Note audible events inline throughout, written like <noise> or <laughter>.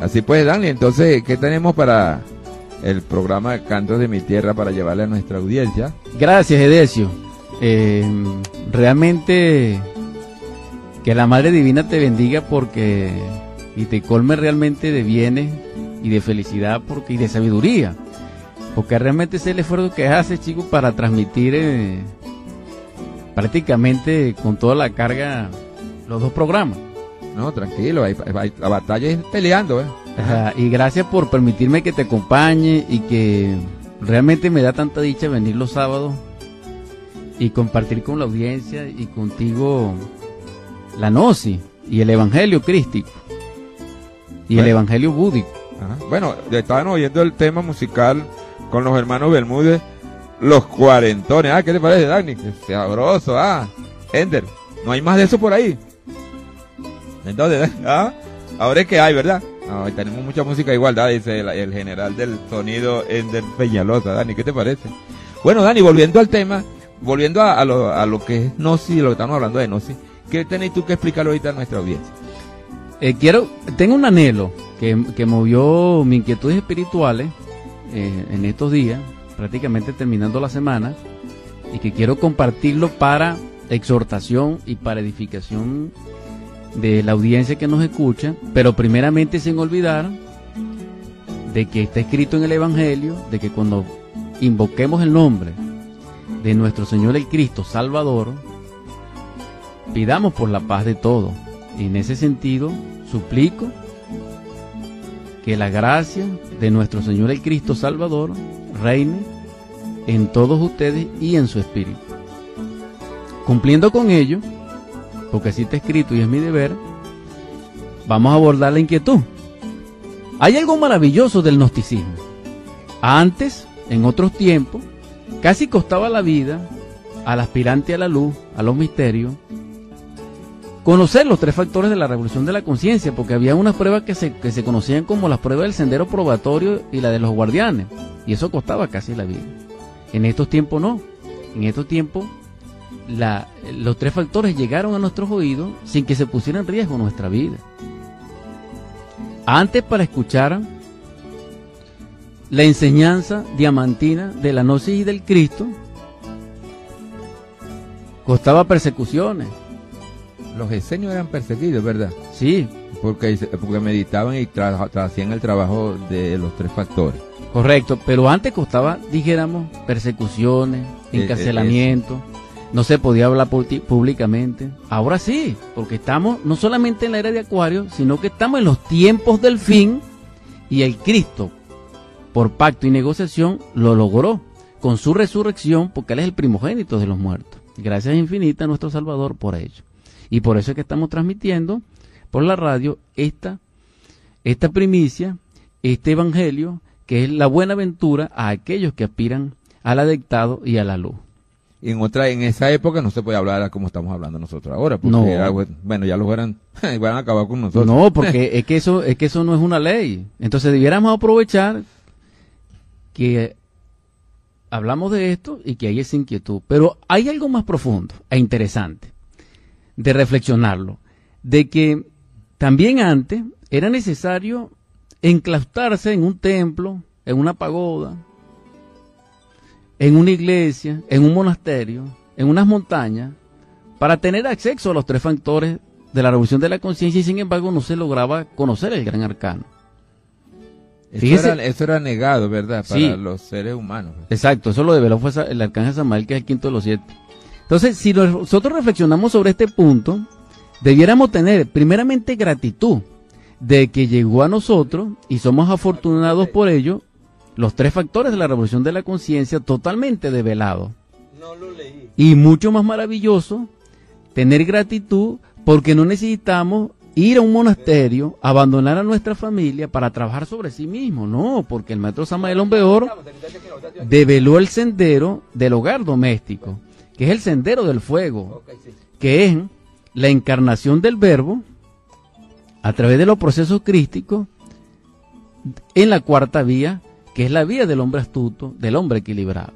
Así pues, Dani, entonces, ¿qué tenemos para el programa Cantos de mi Tierra para llevarle a nuestra audiencia? Gracias, Edesio. Eh, realmente que la Madre Divina te bendiga porque y te colme realmente de bienes y de felicidad porque y de sabiduría. Porque realmente es el esfuerzo que haces, chicos, para transmitir eh, prácticamente con toda la carga los dos programas. No, tranquilo, la batalla es peleando, ¿eh? y gracias por permitirme que te acompañe y que realmente me da tanta dicha venir los sábados y compartir con la audiencia y contigo la gnosis y el evangelio crístico y el evangelio búdico. Bueno, ya estaban oyendo el tema musical con los hermanos Bermúdez, los cuarentones. Ah, ¿qué te parece, Dani? sabroso, ah. Ender, no hay más de eso por ahí. Entonces, <laughs> ¿ah? Ahora es que hay, ¿verdad? No, tenemos mucha música igualdad, dice el, general del sonido Ender Peñalosa. Dani, ¿qué te parece? Bueno, Dani, volviendo al tema, volviendo a, lo, a lo que es Gnosis, lo que estamos hablando de Gnosis, ¿qué tenés tú que explicar ahorita a nuestra audiencia? Eh, quiero, tengo un anhelo que, que movió mis inquietudes espirituales eh, en estos días, prácticamente terminando la semana, y que quiero compartirlo para exhortación y para edificación de la audiencia que nos escucha, pero primeramente sin olvidar de que está escrito en el Evangelio, de que cuando invoquemos el nombre de nuestro Señor el Cristo Salvador, pidamos por la paz de todos. Y en ese sentido, suplico que la gracia de nuestro Señor el Cristo Salvador reine en todos ustedes y en su espíritu. Cumpliendo con ello, porque así está escrito y es mi deber, vamos a abordar la inquietud. Hay algo maravilloso del gnosticismo. Antes, en otros tiempos, casi costaba la vida al aspirante a la luz, a los misterios, conocer los tres factores de la revolución de la conciencia, porque había unas pruebas que se, que se conocían como las pruebas del sendero probatorio y la de los guardianes, y eso costaba casi la vida. En estos tiempos no. En estos tiempos los tres factores llegaron a nuestros oídos sin que se pusiera en riesgo nuestra vida. Antes para escuchar la enseñanza diamantina de la gnosis y del Cristo, costaba persecuciones. Los esenios eran perseguidos, ¿verdad? Sí. Porque, porque meditaban y hacían el trabajo de los tres factores. Correcto, pero antes costaba, dijéramos, persecuciones, eh, eh, encarcelamiento no se podía hablar públicamente. Ahora sí, porque estamos no solamente en la era de Acuario, sino que estamos en los tiempos del fin y el Cristo, por pacto y negociación, lo logró con su resurrección, porque Él es el primogénito de los muertos. Gracias infinitas a nuestro Salvador por ello. Y por eso es que estamos transmitiendo por la radio esta, esta primicia, este evangelio, que es la buena aventura a aquellos que aspiran al adectado y a la luz en otra en esa época no se puede hablar como estamos hablando nosotros ahora porque bueno ya los hubieran van a acabar con nosotros. No <laughs> porque es que eso es que eso no es una ley. Entonces debiéramos aprovechar que hablamos de esto y que hay esa inquietud. Pero hay algo más profundo e interesante de reflexionarlo de que también antes era necesario enclaustarse en un templo en una pagoda en una iglesia, en un monasterio, en unas montañas, para tener acceso a los tres factores de la revolución de la conciencia y sin embargo no se lograba conocer el gran arcano. Eso era, eso era, negado, ¿verdad? Para los seres humanos. Exacto, eso lo develó fue el arcángel Samael, que es el quinto de los siete. Entonces, si nosotros reflexionamos sobre este punto, debiéramos tener primeramente gratitud de que llegó a nosotros y somos afortunados por ello los tres factores de la revolución de la conciencia totalmente develados. No lo leí. Y mucho más maravilloso, tener gratitud porque no necesitamos ir a un monasterio, abandonar a nuestra familia para trabajar sobre sí mismo. No, porque el maestro Samael Ombeor develó el sendero del hogar doméstico, que es el sendero del fuego, que es la encarnación del verbo a través de los procesos crísticos en la cuarta vía que es la vía del hombre astuto, del hombre equilibrado.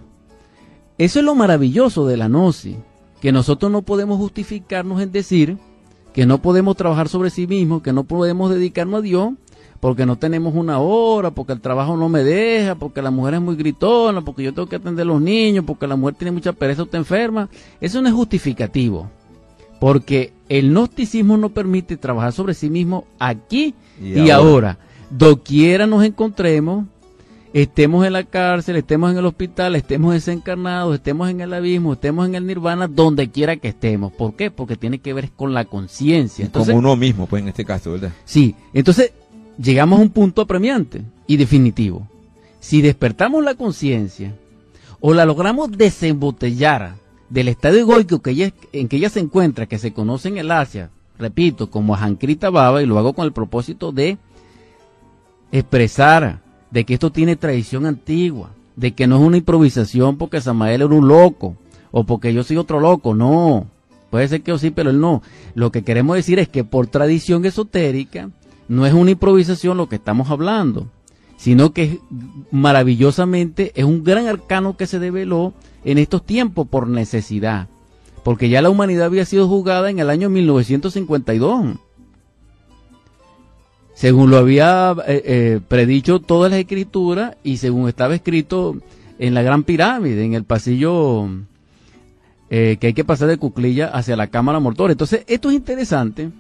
Eso es lo maravilloso de la gnosis, que nosotros no podemos justificarnos en decir que no podemos trabajar sobre sí mismos, que no podemos dedicarnos a Dios, porque no tenemos una hora, porque el trabajo no me deja, porque la mujer es muy gritona, porque yo tengo que atender a los niños, porque la mujer tiene mucha pereza o está enferma. Eso no es justificativo, porque el gnosticismo no permite trabajar sobre sí mismo aquí y, ahora. Doquiera nos encontremos, estemos en la cárcel, estemos en el hospital, estemos desencarnados, estemos en el abismo, estemos en el nirvana, donde quiera que estemos. ¿Por qué? Porque tiene que ver con la conciencia. Como uno mismo, pues en este caso, ¿verdad? Sí, entonces llegamos a un punto apremiante y definitivo. Si despertamos la conciencia o la logramos desembotellar del estado egoico que ella, en que ella se encuentra, que se conoce en el Asia, repito, como Jankrita Baba, y lo hago con el propósito de expresar de que esto tiene tradición antigua, de que no es una improvisación porque Samael era un loco o porque yo soy otro loco, no. Puede ser que yo sí, pero él no. Lo que queremos decir es que por tradición esotérica no es una improvisación lo que estamos hablando, sino que maravillosamente es un gran arcano que se develó en estos tiempos por necesidad, porque ya la humanidad había sido juzgada en el año 1952. Según lo había eh, eh, predicho todas las escrituras y según estaba escrito en la Gran Pirámide, en el pasillo eh, que hay que pasar de Cuclilla hacia la Cámara Mortuoria. Entonces, esto es interesante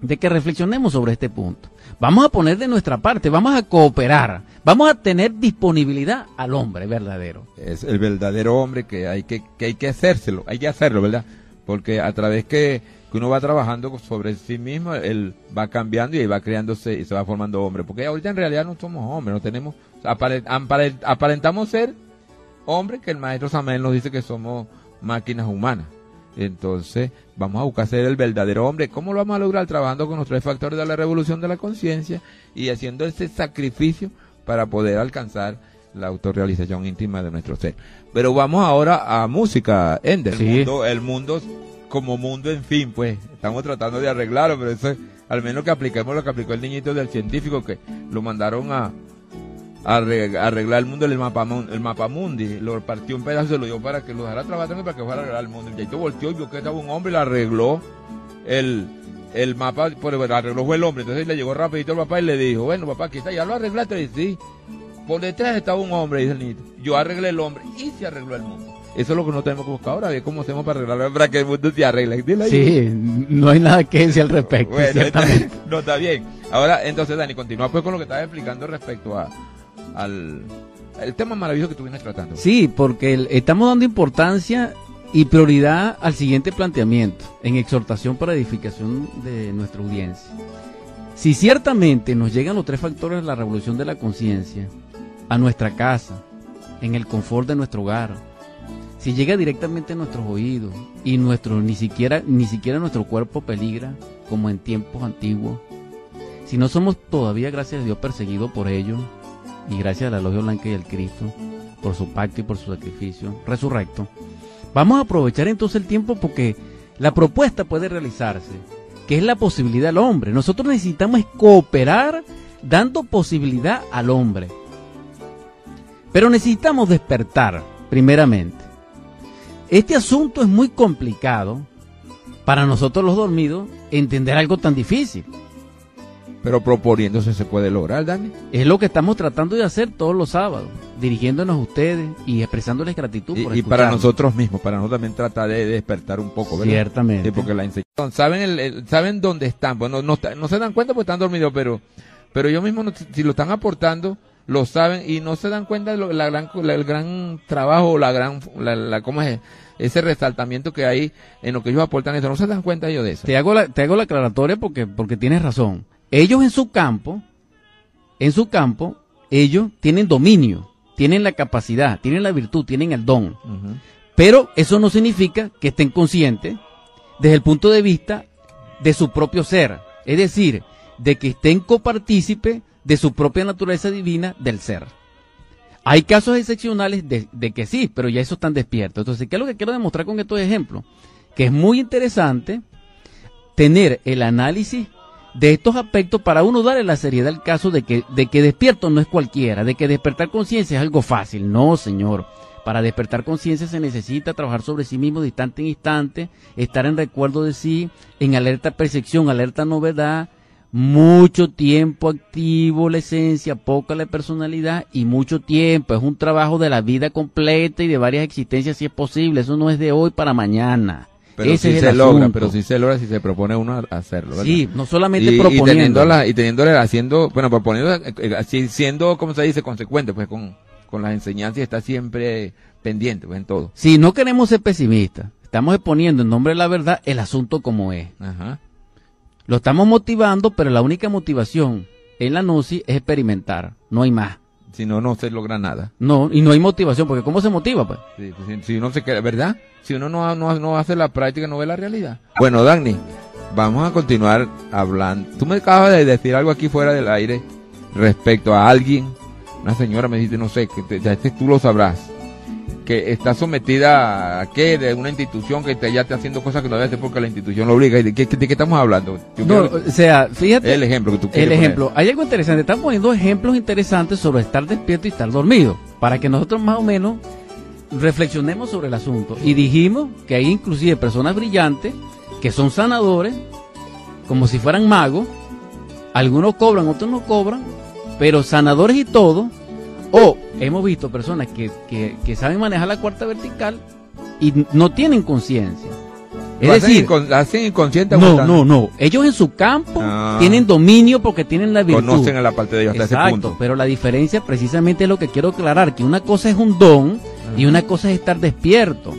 de que reflexionemos sobre este punto. Vamos a poner de nuestra parte, vamos a cooperar, vamos a tener disponibilidad al hombre verdadero. Es el verdadero hombre que hay que, que hay que hacérselo, hay que hacerlo, ¿verdad? Porque a través que, que uno va trabajando sobre sí mismo, él va cambiando y va creándose y se va formando hombre. Porque ahorita en realidad no somos hombres, no tenemos, aparentamos ser hombres que el maestro Samuel nos dice que somos máquinas humanas. Entonces, vamos a buscar ser el verdadero hombre. ¿Cómo lo vamos a lograr? Trabajando con los tres factores de la revolución de la conciencia y haciendo ese sacrificio para poder alcanzar la autorrealización íntima de nuestro ser. Pero vamos ahora a música, Ender. El, mundo, el mundo como mundo, en fin, pues estamos tratando de arreglarlo, pero eso al menos que apliquemos lo que aplicó el niñito del científico que lo mandaron a, arreglar el mundo el mapa el mapa mundi lo partió un pedazo se lo dio para que lo dejara trabajar para que fuera a arreglar el mundo. El Yaito volteó y vio que estaba un hombre y le arregló el el mapa por el arregló fue el hombre. Entonces le llegó rapidito el papá y le dijo bueno papá aquí está ya lo arreglaste y sí. Por detrás estaba un hombre dice el niño yo arreglé el hombre y se arregló el mundo eso es lo que no tenemos que buscar ahora, ver cómo hacemos para arreglarlo, para que el mundo se arregle. Sí, no hay nada que decir al respecto. Bueno, <laughs> no está bien. Ahora, entonces, Dani, continúa pues con lo que estabas explicando respecto a, al el tema maravilloso que tú vienes tratando. Sí, porque estamos dando importancia y prioridad al siguiente planteamiento, en exhortación para edificación de nuestra audiencia. Si ciertamente nos llegan los tres factores de la revolución de la conciencia a nuestra casa, en el confort de nuestro hogar, si llega directamente a nuestros oídos y nuestro ni siquiera ni siquiera nuestro cuerpo peligra como en tiempos antiguos, si no somos todavía gracias a Dios perseguidos por ellos, y gracias a la Logia Blanca y al Cristo por su pacto y por su sacrificio resurrecto. Vamos a aprovechar entonces el tiempo porque la propuesta puede realizarse, que es la posibilidad al hombre. Nosotros necesitamos cooperar dando posibilidad al hombre. Pero necesitamos despertar, primeramente. Este asunto es muy complicado para nosotros los dormidos entender algo tan difícil. Pero proponiéndose se puede lograr, Dani. Es lo que estamos tratando de hacer todos los sábados, dirigiéndonos a ustedes y expresándoles gratitud y, por Y para nosotros mismos, para nosotros también tratar de despertar un poco, ¿verdad? Ciertamente. porque la saben el, saben dónde están, bueno, no, no, se dan cuenta porque están dormidos, pero pero ellos mismos si lo están aportando lo saben y no se dan cuenta de la gran el gran trabajo, la gran la, cómo es ese resaltamiento que hay en lo que ellos aportan eso, no se dan cuenta ellos de eso. Te hago la, te hago la aclaratoria porque porque tienes razón ellos en su campo, en su campo, ellos tienen dominio, tienen la capacidad, tienen la virtud, tienen el don. Pero eso no significa que estén conscientes desde el punto de vista de su propio ser. Es decir, de que estén copartícipe de su propia naturaleza divina del ser. Hay casos excepcionales de, de, que sí, pero ya eso están despiertos. Entonces, ¿qué es lo que quiero demostrar con estos ejemplos? Que es muy interesante tener el análisis de estos aspectos para uno darle la seriedad al caso de que, de que despierto no es cualquiera, de que despertar conciencia es algo fácil. No, señor. Para despertar conciencia se necesita trabajar sobre sí mismo de instante en instante, estar en recuerdo de sí, en alerta percepción, alerta novedad, mucho tiempo activo la esencia, poca la personalidad y mucho tiempo. Es un trabajo de la vida completa y de varias existencias si es posible. Eso no es de hoy para mañana. Pero Ese es se el logra, asunto. pero sí se logra si se propone uno hacerlo. ¿verdad? Sí, no solamente y, y proponiendo. teniéndola, y teniéndole haciendo, bueno, proponiendo, eh, eh, siendo, como se dice, consecuente, pues con, con las enseñanzas y está siempre pendiente, pues en todo. Si no queremos ser pesimistas, estamos exponiendo en nombre de la verdad el asunto como es. Ajá. Lo estamos motivando, pero la única motivación en la gnosis es experimentar. No hay más. Si no, no se logra nada. No, y no hay motivación, porque ¿cómo se motiva? Pues? Sí, pues, si, si uno se queda, ¿verdad? Si uno no, no, no hace la práctica, no ve la realidad. Bueno, Dagny, vamos a continuar hablando. Tú me acabas de decir algo aquí fuera del aire respecto a alguien, una señora me dijiste, no sé, que te- ya este tú lo sabrás, que está sometida a qué, de una institución que te, ya está haciendo cosas que no debe hacer porque la institución lo obliga. ¿Y ¿De qué, de qué estamos hablando? Yo No, quiero- o sea, fíjate. el ejemplo que tú El poner. ejemplo, hay algo interesante, están poniendo ejemplos interesantes sobre estar despierto y estar dormido, para que nosotros más o menos reflexionemos sobre el asunto. Y dijimos que hay inclusive personas brillantes que son sanadores, como si fueran magos, algunos cobran, otros no cobran, pero sanadores y todo, o hemos visto personas que, que, que saben manejar la cuarta vertical y no tienen conciencia. Es hacen decir, incon- hacen inconsciente no, aguantando. no, no. Ellos en su campo Ah. tienen dominio porque tienen la virtud. Conocen a la parte de ellos hasta ese Exacto, punto. pero la diferencia precisamente es lo que quiero aclarar, que una cosa es un don y una cosa es estar despierto.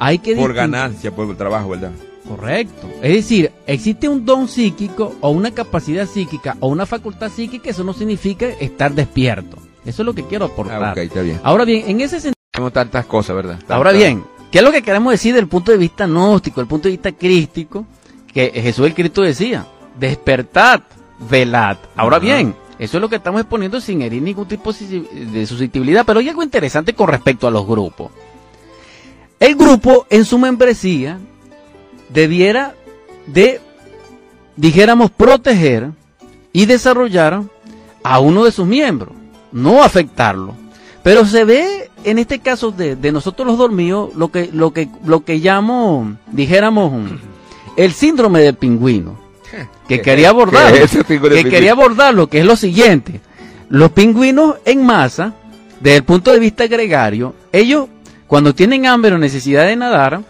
Hay que Por ganancia, por el trabajo, ¿verdad? Correcto. Es decir, existe un don psíquico o una capacidad psíquica o una facultad psíquica, eso no significa estar despierto. Eso es lo que quiero aportar. Ah, ok, está bien. Ahora bien, en ese sentido, Tenemos tantas cosas, ¿verdad? ahora bien, ¿qué es lo que queremos decir del punto de vista gnóstico, del punto de vista crístico? Que Jesús el Cristo decía, despertad, velad. Ahora bien, eso es lo que estamos exponiendo sin herir ningún tipo de susceptibilidad, pero hay algo interesante con respecto a los grupos. El grupo en su membresía debiera de, dijéramos, proteger y desarrollar a uno de sus miembros, no afectarlo. Pero se ve en este caso de, de nosotros los dormidos lo que, lo que, lo que llamo, dijéramos, <laughs> el síndrome del pingüino, <laughs> que quería abordar, ¿Qué es ese pingüino que quería abordar lo que es lo siguiente. Los pingüinos en masa, desde el punto de vista gregario, ellos cuando tienen hambre o necesidad de nadar,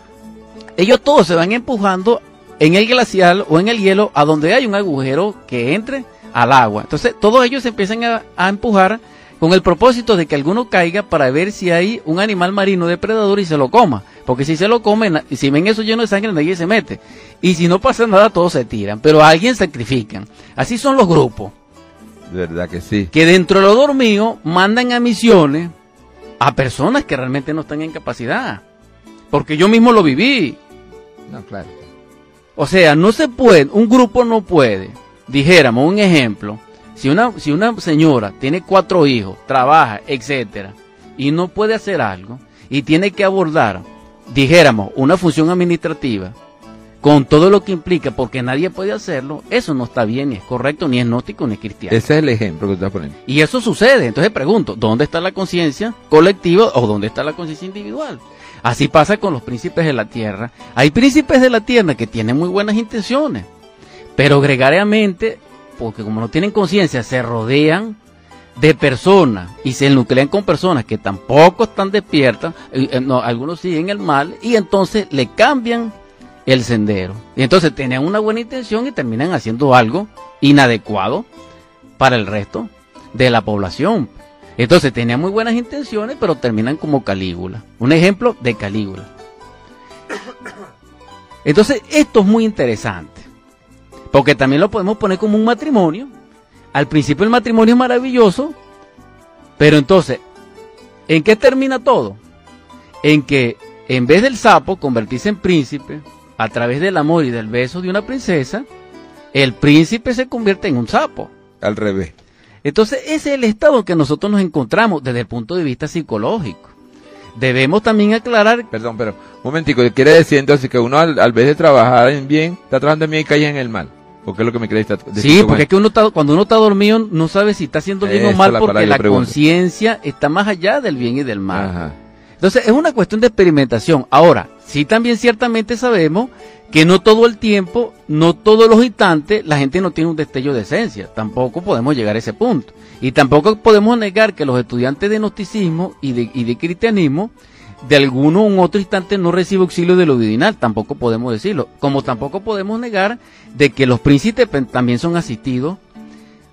ellos todos se van empujando en el glacial o en el hielo a donde hay un agujero que entre al agua. Entonces todos ellos se empiezan a, a empujar con el propósito de que alguno caiga para ver si hay un animal marino depredador y se lo coma. Porque si se lo comen, y si ven eso lleno de sangre, nadie se mete. Y si no pasa nada, todos se tiran. Pero a alguien sacrifican. Así son los grupos. De verdad que sí. Que dentro de lo dormido mandan a misiones a personas que realmente no están en capacidad. Porque yo mismo lo viví. No, claro. O sea, no se puede, un grupo no puede. Dijéramos un ejemplo, si una, si una señora tiene cuatro hijos, trabaja, etcétera, y no puede hacer algo, y tiene que abordar, dijéramos, una función administrativa, con todo lo que implica, porque nadie puede hacerlo, eso no está bien, ni es correcto, ni es gnóstico, ni es cristiano. Ese es el ejemplo que estás poniendo. Y eso sucede. Entonces pregunto, ¿dónde está la conciencia colectiva o dónde está la conciencia individual? Así pasa con los príncipes de la tierra. Hay príncipes de la tierra que tienen muy buenas intenciones, pero gregariamente, porque como no tienen conciencia, se rodean de personas y se nuclean con personas que tampoco están despiertas, eh, no, algunos siguen el mal y entonces le cambian el sendero. Y entonces tenían una buena intención y terminan haciendo algo inadecuado para el resto de la población. Entonces tenían muy buenas intenciones, pero terminan como Calígula. Un ejemplo de Calígula. Entonces esto es muy interesante, porque también lo podemos poner como un matrimonio. Al principio el matrimonio es maravilloso, pero entonces, ¿en qué termina todo? En que en vez del sapo convertirse en príncipe, a través del amor y del beso de una princesa, el príncipe se convierte en un sapo. Al revés. Entonces, ese es el estado en que nosotros nos encontramos desde el punto de vista psicológico. Debemos también aclarar, Perdón, pero un momentico, quiere decir entonces que uno al, al vez de trabajar en bien, está trabajando en bien y cae en el mal. Porque es lo que me querés decir. sí, porque es que uno está, cuando uno está dormido no sabe si está haciendo bien o mal la porque la conciencia está más allá del bien y del mal. Ajá. Entonces es una cuestión de experimentación. Ahora, sí también ciertamente sabemos que no todo el tiempo, no todos los instantes, la gente no tiene un destello de esencia. Tampoco podemos llegar a ese punto. Y tampoco podemos negar que los estudiantes de gnosticismo y de, y de cristianismo, de alguno u otro instante no reciben auxilio de lo divinal. Tampoco podemos decirlo. Como tampoco podemos negar de que los príncipes también son asistidos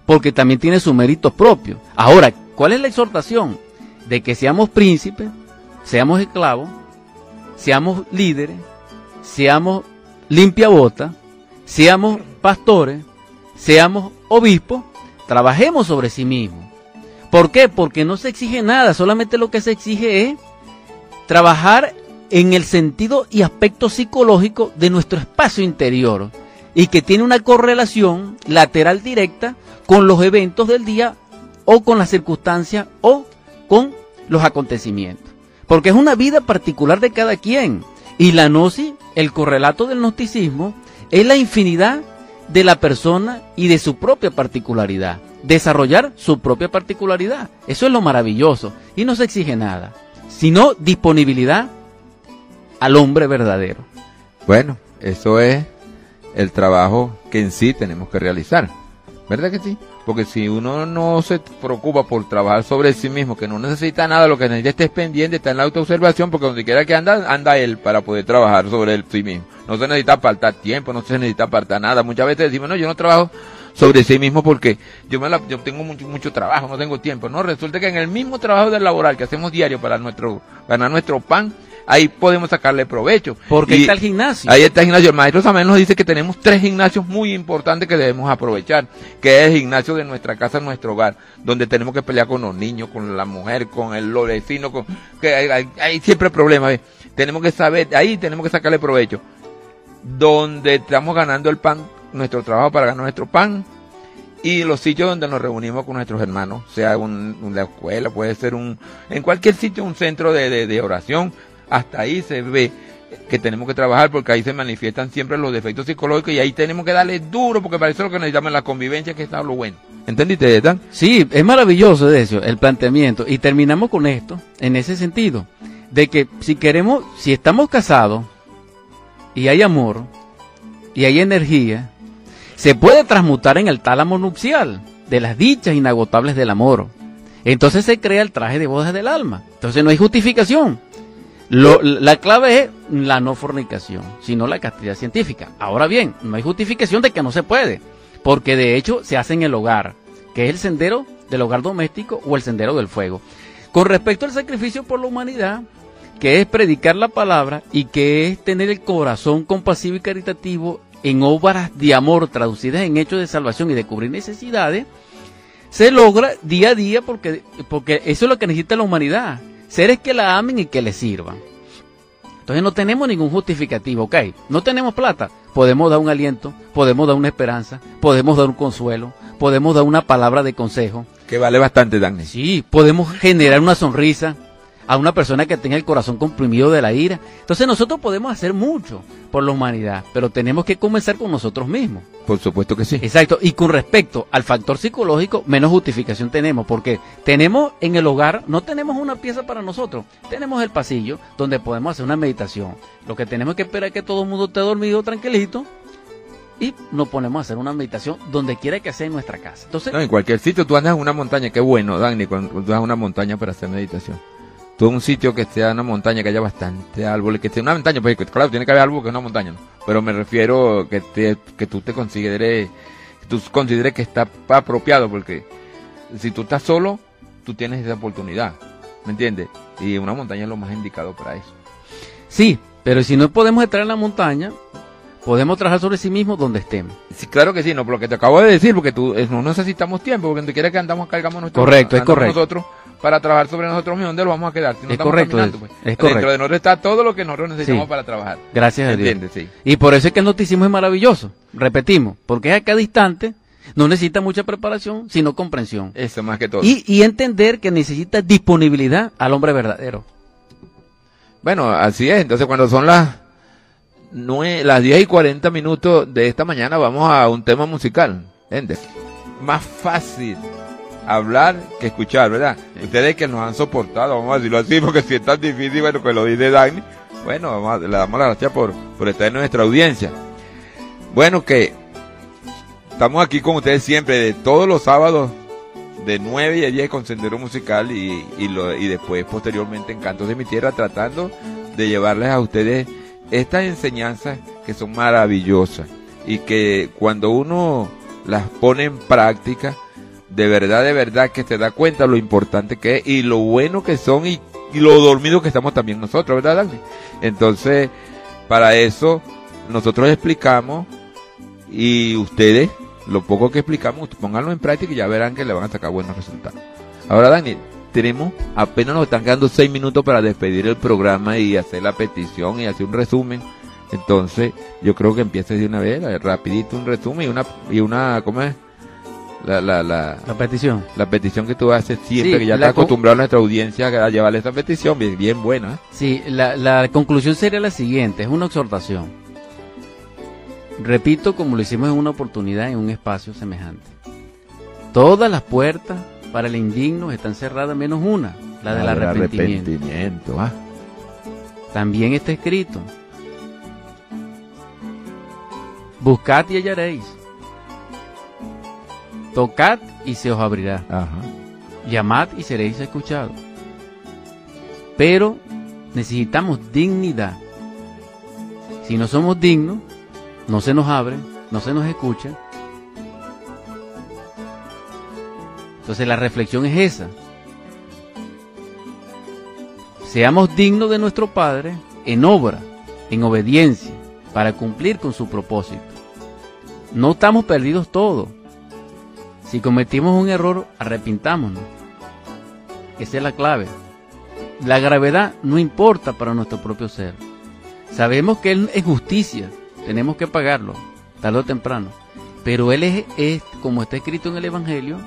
porque también tienen su mérito propio. Ahora, ¿cuál es la exhortación? De que seamos príncipes, seamos esclavos, seamos líderes, seamos limpia bota, seamos pastores, seamos obispos, trabajemos sobre sí mismos. ¿Por qué? Porque no se exige nada, solamente lo que se exige es trabajar en el sentido y aspecto psicológico de nuestro espacio interior y que tiene una correlación lateral directa con los eventos del día o con las circunstancias o con los acontecimientos. Porque es una vida particular de cada quien. Y la gnosis, el correlato del gnosticismo, es la infinidad de la persona y de su propia particularidad. Desarrollar su propia particularidad. Eso es lo maravilloso. Y no se exige nada, sino disponibilidad al hombre verdadero. Bueno, eso es el trabajo que en sí tenemos que realizar. ¿Verdad que sí? Porque si uno no se preocupa por trabajar sobre sí mismo, que no necesita nada, lo que necesita es pendiente, está en la autoobservación, porque donde quiera que anda, anda él para poder trabajar sobre él sí mismo. No se necesita apartar tiempo, no se necesita apartar nada. Muchas veces decimos, no, yo no trabajo sobre sí mismo porque yo, me la, yo tengo mucho, mucho trabajo, no tengo tiempo. No, resulta que en el mismo trabajo del laboral que hacemos diario para nuestro, ganar nuestro pan, ahí podemos sacarle provecho. Porque ahí está el gimnasio. Ahí está el gimnasio. El maestro también nos dice que tenemos tres gimnasios muy importantes que debemos aprovechar, que es el gimnasio de nuestra casa, nuestro hogar, donde tenemos que pelear con los niños, con la mujer, con el vecino, con que hay, hay, siempre problemas. Tenemos que saber, ahí tenemos que sacarle provecho. Donde estamos ganando el pan, nuestro trabajo para ganar nuestro pan, y los sitios donde nos reunimos con nuestros hermanos, sea un, una escuela, puede ser un, en cualquier sitio un centro de, de, oración, hasta ahí se ve que tenemos que trabajar porque ahí se manifiestan siempre los defectos psicológicos y ahí tenemos que darle duro porque para eso es lo que necesitamos la convivencia que está lo bueno. ¿Entendiste, Dan? Sí, es maravilloso eso, el planteamiento. Y terminamos con esto, en ese sentido, de que si queremos, si estamos casados y hay amor y hay energía, se puede transmutar en el tálamo nupcial de las dichas inagotables del amor. Entonces se crea el traje de bodas del alma. Entonces no hay justificación. La clave es la no fornicación, sino la castidad científica. Ahora bien, no hay justificación de que no se puede, porque de hecho se hace en el hogar, que es el sendero del hogar doméstico o el sendero del fuego. Con respecto al sacrificio por la humanidad, que es predicar la palabra y que es tener el corazón compasivo y caritativo en obras de amor traducidas en hechos de salvación y de cubrir necesidades, se logra día a día porque, porque eso es lo que necesita la humanidad seres que la amen y que le sirvan. Entonces no tenemos ningún justificativo, ok. No tenemos plata, podemos dar un aliento, podemos dar una esperanza, podemos dar un consuelo, podemos dar una palabra de consejo. Que vale bastante, Dani. Sí, podemos generar una sonrisa, a una persona que tenga el corazón comprimido de la ira. Entonces nosotros podemos hacer mucho por la humanidad, pero tenemos que comenzar con nosotros mismos. Por supuesto que sí. Exacto. Y con respecto al factor psicológico, menos justificación tenemos, porque tenemos en el hogar, no tenemos una pieza para nosotros, tenemos el pasillo donde podemos hacer una meditación. Lo que tenemos que esperar es que todo el mundo esté dormido tranquilito y nos ponemos a hacer una meditación donde quiera que sea en nuestra casa. Entonces, no, en cualquier sitio, tú andas en una montaña, qué bueno, Dani, cuando tú andas en una montaña para hacer meditación todo un sitio que sea una montaña, que haya bastante árboles, que sea una montaña, pues claro, tiene que haber algo que es una montaña, ¿no? pero me refiero que te, que tú te consideres, que tú consideres que está apropiado, porque si tú estás solo, tú tienes esa oportunidad, ¿me entiendes? Y una montaña es lo más indicado para eso. Sí, pero si no podemos estar en la montaña, podemos trabajar sobre sí mismos donde estemos. Sí, claro que sí, no, por lo que te acabo de decir, porque tú no necesitamos tiempo, porque donde quiera que andamos cargamos nuestro Correcto, es correcto. nosotros para trabajar sobre nosotros mismos, ¿dónde lo vamos a quedar? Si no es correcto. Pues. Es correcto. Dentro de nosotros está todo lo que nosotros necesitamos para trabajar. Gracias a Dios. Sí. Y por eso es que el noticismo es maravilloso. Repetimos, porque es a cada instante, no necesita mucha preparación, sino comprensión. Eso más que todo. Y, y entender que necesita disponibilidad al hombre verdadero. Bueno, así es. Entonces, cuando son las, nueve, las 10 y 40 minutos de esta mañana, vamos a un tema musical. Ende. Más fácil hablar que escuchar, ¿verdad? Ustedes que nos han soportado, vamos a decirlo así, <laughs> porque si es tan difícil, bueno, que lo dice Dagny, bueno, vamos le damos las gracias por, por estar en nuestra audiencia. Bueno, que estamos aquí con ustedes siempre, de todos los sábados, de 9 y a 10 con Sendero Musical y, y, lo, y después, posteriormente, en Cantos de mi Tierra, tratando de llevarles a ustedes estas enseñanzas que son maravillosas y que cuando uno las pone en práctica, de verdad, de verdad que se da cuenta lo importante que es y lo bueno que son y, lo dormido que estamos también nosotros, ¿verdad, Dani? Entonces, para eso, nosotros explicamos y ustedes, lo poco que explicamos, pónganlo en práctica y ya verán que le van a sacar buenos resultados. Ahora, Dani, tenemos, apenas nos están quedando seis minutos para despedir el programa y hacer la petición y hacer un resumen. Entonces, yo creo que empieces de una vez, rapidito un resumen y una, y una, ¿cómo es? La, la, la, la petición. La petición que tú haces siempre, que ya está acostumbrado a nuestra audiencia a llevarle esa petición, bien, bien buena. ¿eh? Sí, la, la conclusión sería la siguiente, es una exhortación. Repito, como lo hicimos en una oportunidad en un espacio semejante. Todas las puertas para el indigno están cerradas menos una, la, del arrepentimiento. arrepentimiento ¿ah? También está escrito, buscad y hallaréis, tocad y se os abrirá, llamad y seréis escuchados. Pero necesitamos dignidad. Si no somos dignos, no se nos abre, no se nos escucha. Entonces la reflexión es esa. Seamos dignos de nuestro Padre en obra, en obediencia, para cumplir con su propósito. No estamos perdidos todos. Si cometimos un error, arrepintámonos. Esa es la clave. La gravedad no importa para nuestro propio ser. Sabemos que Él es justicia, tenemos que pagarlo, tarde o temprano. Pero Él es, como está escrito en el Evangelio,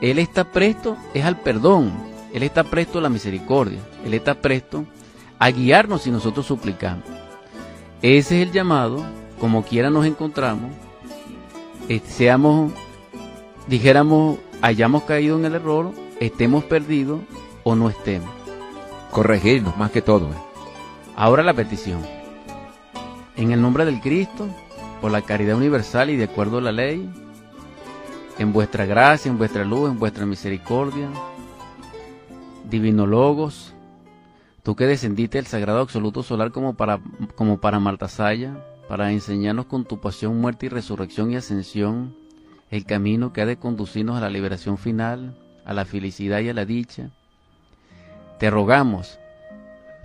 Él está presto, es al perdón, Él está presto a la misericordia, Él está presto a guiarnos si nosotros suplicamos. Ese es el llamado, como quiera nos encontramos, eh, seamos, dijéramos, hayamos caído en el error, estemos perdidos o no estemos. Corregirnos más que todo. ¿eh? Ahora la petición. En el nombre del Cristo, por la caridad universal y de acuerdo a la ley, en vuestra gracia, en vuestra luz, en vuestra misericordia, divino Logos, tú que descendiste del sagrado absoluto solar como para, como para Martasaya, para enseñarnos con tu pasión, muerte y resurrección y ascensión, el camino que ha de conducirnos a la liberación final, a la felicidad y a la dicha. Te rogamos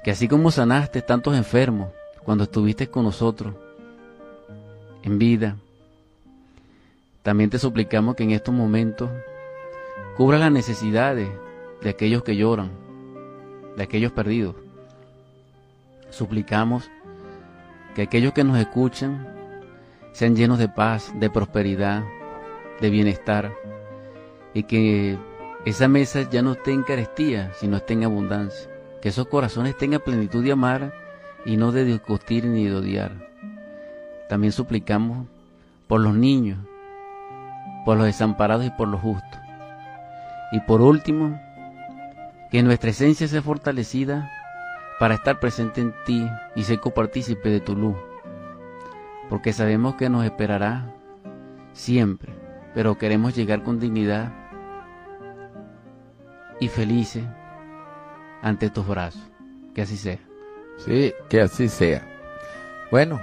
que así como sanaste tantos enfermos, cuando estuviste con nosotros en vida. También te suplicamos que en estos momentos cubra las necesidades de aquellos que lloran, de aquellos perdidos. Suplicamos que aquellos que nos escuchan sean llenos de paz, de prosperidad, de bienestar, y que esa mesa ya no esté en carestía, sino esté en abundancia, que esos corazones tengan plenitud de amar y no de discutir ni de odiar. También suplicamos por los niños, por los desamparados y por los justos. Y por último, que nuestra esencia sea fortalecida para estar presente en ti y ser copartícipe de tu luz, porque sabemos que nos esperará siempre, pero queremos llegar con dignidad y felices ante tus brazos. Que así sea. Sí, que así sea. Bueno,